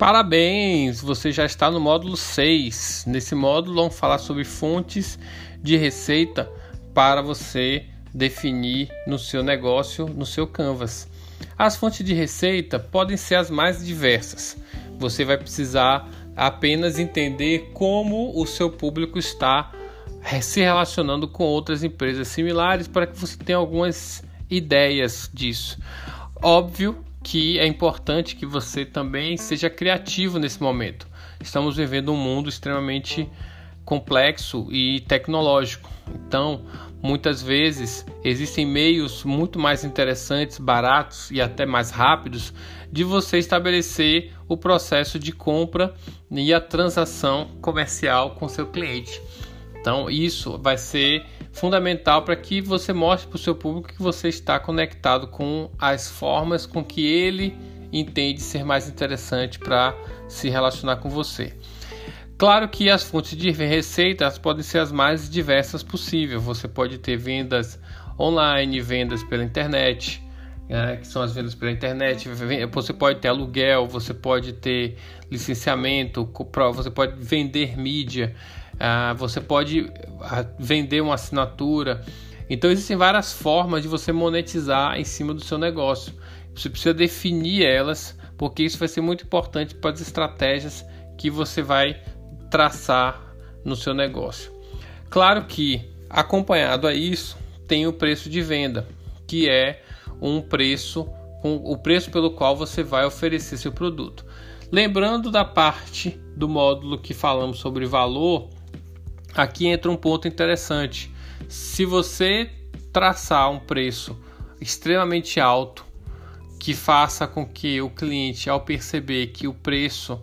Parabéns, você já está no módulo 6. Nesse módulo vamos falar sobre fontes de receita para você definir no seu negócio, no seu Canvas. As fontes de receita podem ser as mais diversas. Você vai precisar apenas entender como o seu público está se relacionando com outras empresas similares para que você tenha algumas ideias disso. Óbvio que é importante que você também seja criativo nesse momento. Estamos vivendo um mundo extremamente complexo e tecnológico. Então, muitas vezes existem meios muito mais interessantes, baratos e até mais rápidos de você estabelecer o processo de compra e a transação comercial com seu cliente. Então, isso vai ser fundamental para que você mostre para o seu público que você está conectado com as formas com que ele entende ser mais interessante para se relacionar com você. Claro que as fontes de receita podem ser as mais diversas possível. Você pode ter vendas online, vendas pela internet, né, que são as vendas pela internet. Você pode ter aluguel, você pode ter licenciamento, você pode vender mídia. Ah, você pode ah, vender uma assinatura. Então existem várias formas de você monetizar em cima do seu negócio. Você precisa definir elas, porque isso vai ser muito importante para as estratégias que você vai traçar no seu negócio. Claro que acompanhado a isso tem o preço de venda, que é um preço o preço pelo qual você vai oferecer seu produto. Lembrando da parte do módulo que falamos sobre valor, aqui entra um ponto interessante. Se você traçar um preço extremamente alto, que faça com que o cliente, ao perceber que o preço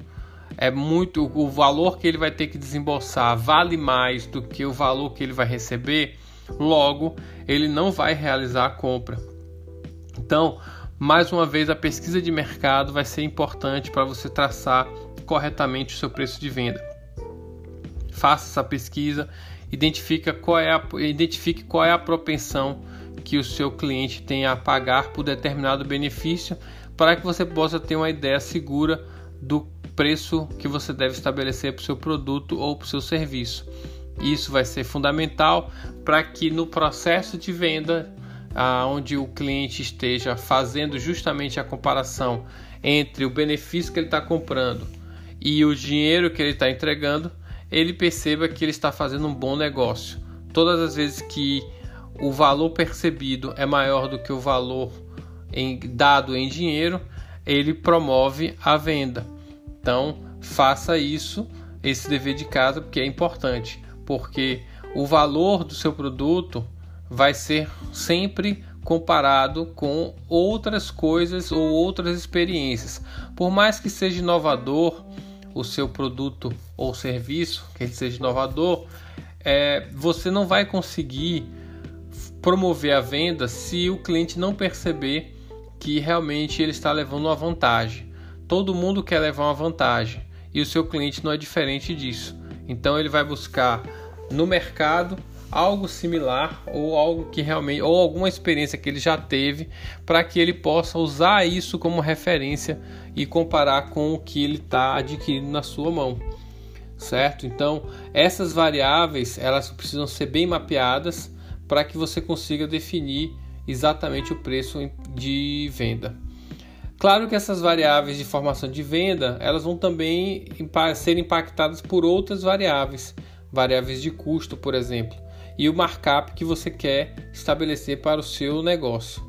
é muito, o valor que ele vai ter que desembolsar vale mais do que o valor que ele vai receber, logo ele não vai realizar a compra. Então, mais uma vez, a pesquisa de mercado vai ser importante para você traçar corretamente o seu preço de venda faça essa pesquisa, identifica qual é a, identifique qual é a propensão que o seu cliente tem a pagar por determinado benefício, para que você possa ter uma ideia segura do preço que você deve estabelecer para o seu produto ou para o seu serviço. Isso vai ser fundamental para que no processo de venda, onde o cliente esteja fazendo justamente a comparação entre o benefício que ele está comprando e o dinheiro que ele está entregando, ele perceba que ele está fazendo um bom negócio. Todas as vezes que o valor percebido é maior do que o valor em, dado em dinheiro, ele promove a venda. Então, faça isso, esse dever de casa, porque é importante, porque o valor do seu produto vai ser sempre comparado com outras coisas ou outras experiências. Por mais que seja inovador, o seu produto ou serviço, que ele seja inovador, é, você não vai conseguir promover a venda se o cliente não perceber que realmente ele está levando uma vantagem. Todo mundo quer levar uma vantagem e o seu cliente não é diferente disso. Então ele vai buscar no mercado algo similar ou algo que realmente ou alguma experiência que ele já teve para que ele possa usar isso como referência e comparar com o que ele está adquirindo na sua mão certo? Então essas variáveis elas precisam ser bem mapeadas para que você consiga definir exatamente o preço de venda. Claro que essas variáveis de formação de venda, elas vão também ser impactadas por outras variáveis, variáveis de custo, por exemplo e o markup que você quer estabelecer para o seu negócio.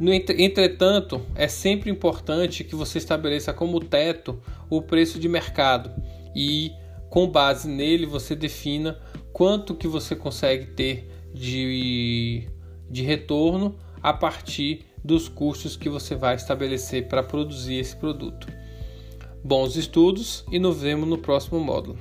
Entretanto, é sempre importante que você estabeleça como teto o preço de mercado e com base nele você defina quanto que você consegue ter de, de retorno a partir dos custos que você vai estabelecer para produzir esse produto. Bons estudos e nos vemos no próximo módulo.